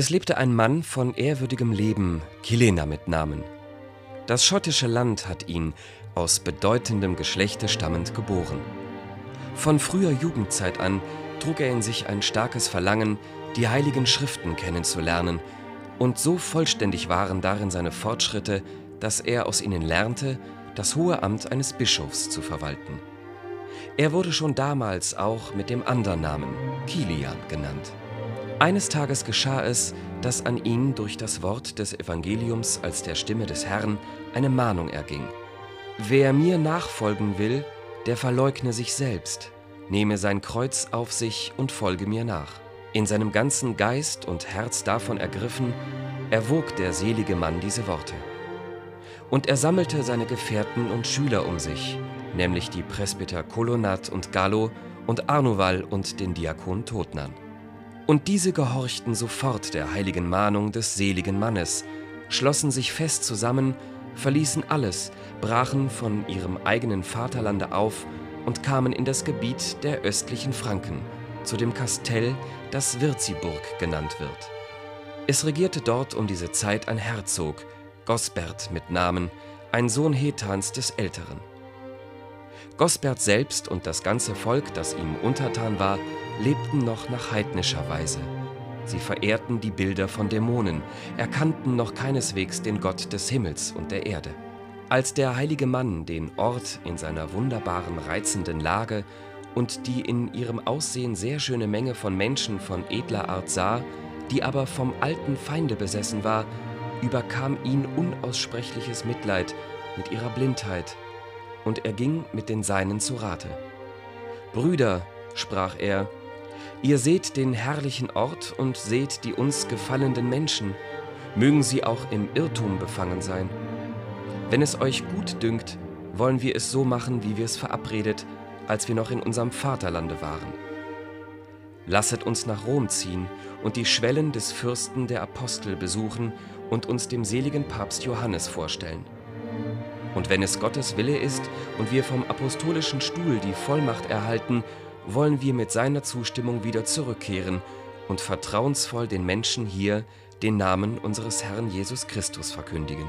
Es lebte ein Mann von ehrwürdigem Leben, Kilena mit Namen. Das schottische Land hat ihn, aus bedeutendem Geschlechte stammend, geboren. Von früher Jugendzeit an trug er in sich ein starkes Verlangen, die heiligen Schriften kennenzulernen, und so vollständig waren darin seine Fortschritte, dass er aus ihnen lernte, das hohe Amt eines Bischofs zu verwalten. Er wurde schon damals auch mit dem anderen Namen Kilian genannt. Eines Tages geschah es, dass an ihn durch das Wort des Evangeliums als der Stimme des Herrn eine Mahnung erging. Wer mir nachfolgen will, der verleugne sich selbst, nehme sein Kreuz auf sich und folge mir nach. In seinem ganzen Geist und Herz davon ergriffen, erwog der selige Mann diese Worte. Und er sammelte seine Gefährten und Schüler um sich, nämlich die Presbyter Kolonat und Gallo und Arnuval und den Diakon Totnan. Und diese gehorchten sofort der heiligen Mahnung des seligen Mannes, schlossen sich fest zusammen, verließen alles, brachen von ihrem eigenen Vaterlande auf und kamen in das Gebiet der östlichen Franken, zu dem Kastell, das Wirziburg genannt wird. Es regierte dort um diese Zeit ein Herzog, Gosbert mit Namen, ein Sohn Hetans des Älteren. Gosbert selbst und das ganze Volk, das ihm untertan war, lebten noch nach heidnischer Weise. Sie verehrten die Bilder von Dämonen, erkannten noch keineswegs den Gott des Himmels und der Erde. Als der heilige Mann den Ort in seiner wunderbaren, reizenden Lage und die in ihrem Aussehen sehr schöne Menge von Menschen von edler Art sah, die aber vom alten Feinde besessen war, überkam ihn unaussprechliches Mitleid mit ihrer Blindheit, und er ging mit den Seinen zu Rate. Brüder, sprach er, ihr seht den herrlichen Ort und seht die uns gefallenden Menschen, mögen sie auch im Irrtum befangen sein. Wenn es euch gut dünkt, wollen wir es so machen, wie wir es verabredet, als wir noch in unserem Vaterlande waren. Lasset uns nach Rom ziehen und die Schwellen des Fürsten der Apostel besuchen und uns dem seligen Papst Johannes vorstellen. Und wenn es Gottes Wille ist und wir vom apostolischen Stuhl die Vollmacht erhalten, wollen wir mit seiner Zustimmung wieder zurückkehren und vertrauensvoll den Menschen hier den Namen unseres Herrn Jesus Christus verkündigen.